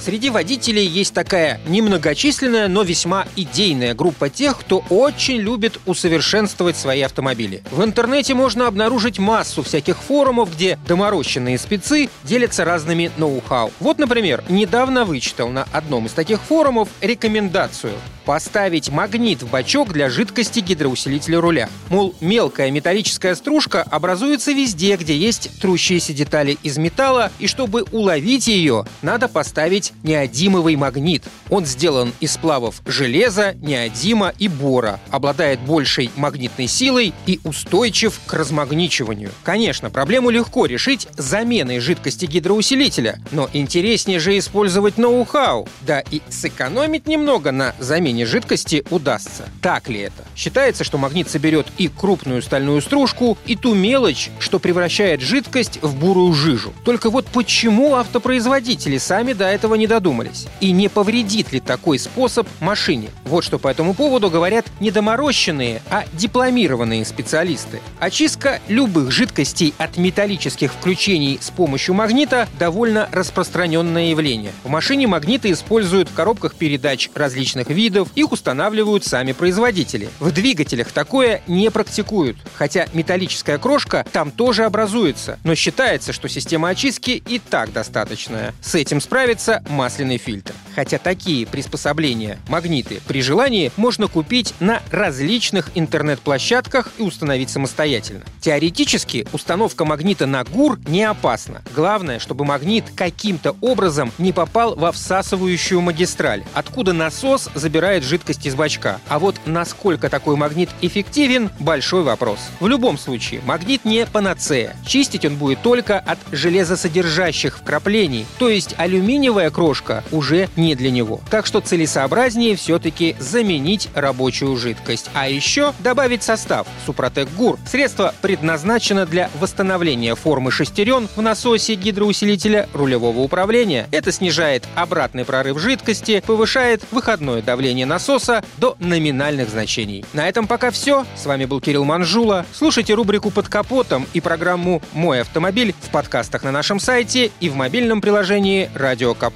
Среди водителей есть такая немногочисленная, но весьма идейная группа тех, кто очень любит усовершенствовать свои автомобили. В интернете можно обнаружить массу всяких форумов, где доморощенные спецы делятся разными ноу-хау. Вот, например, недавно вычитал на одном из таких форумов рекомендацию поставить магнит в бачок для жидкости гидроусилителя руля. Мол, мелкая металлическая стружка образуется везде, где есть трущиеся детали из металла, и чтобы уловить ее, надо поставить неодимовый магнит. Он сделан из сплавов железа, неодима и бора, обладает большей магнитной силой и устойчив к размагничиванию. Конечно, проблему легко решить заменой жидкости гидроусилителя, но интереснее же использовать ноу-хау, да и сэкономить немного на замене жидкости удастся. Так ли это? Считается, что магнит соберет и крупную стальную стружку, и ту мелочь, что превращает жидкость в бурую жижу. Только вот почему автопроизводители сами до этого не додумались? И не повредит ли такой способ машине? Вот что по этому поводу говорят не доморощенные, а дипломированные специалисты. Очистка любых жидкостей от металлических включений с помощью магнита довольно распространенное явление. В машине магниты используют в коробках передач различных видов, их устанавливают сами производители. В двигателях такое не практикуют, хотя металлическая крошка там тоже образуется, но считается, что система очистки и так достаточная. С этим справится масляный фильтр. Хотя такие приспособления, магниты, при желании можно купить на различных интернет-площадках и установить самостоятельно. Теоретически установка магнита на ГУР не опасна. Главное, чтобы магнит каким-то образом не попал во всасывающую магистраль, откуда насос забирает жидкость из бачка. А вот насколько такой магнит эффективен – большой вопрос. В любом случае, магнит не панацея. Чистить он будет только от железосодержащих вкраплений, то есть алюминиевая крошка уже не для него. Так что целесообразнее все-таки заменить рабочую жидкость. А еще добавить состав Супротек ГУР. Средство предназначено для восстановления формы шестерен в насосе гидроусилителя рулевого управления. Это снижает обратный прорыв жидкости, повышает выходное давление насоса до номинальных значений. На этом пока все. С вами был Кирилл Манжула. Слушайте рубрику «Под капотом» и программу «Мой автомобиль» в подкастах на нашем сайте и в мобильном приложении «Радио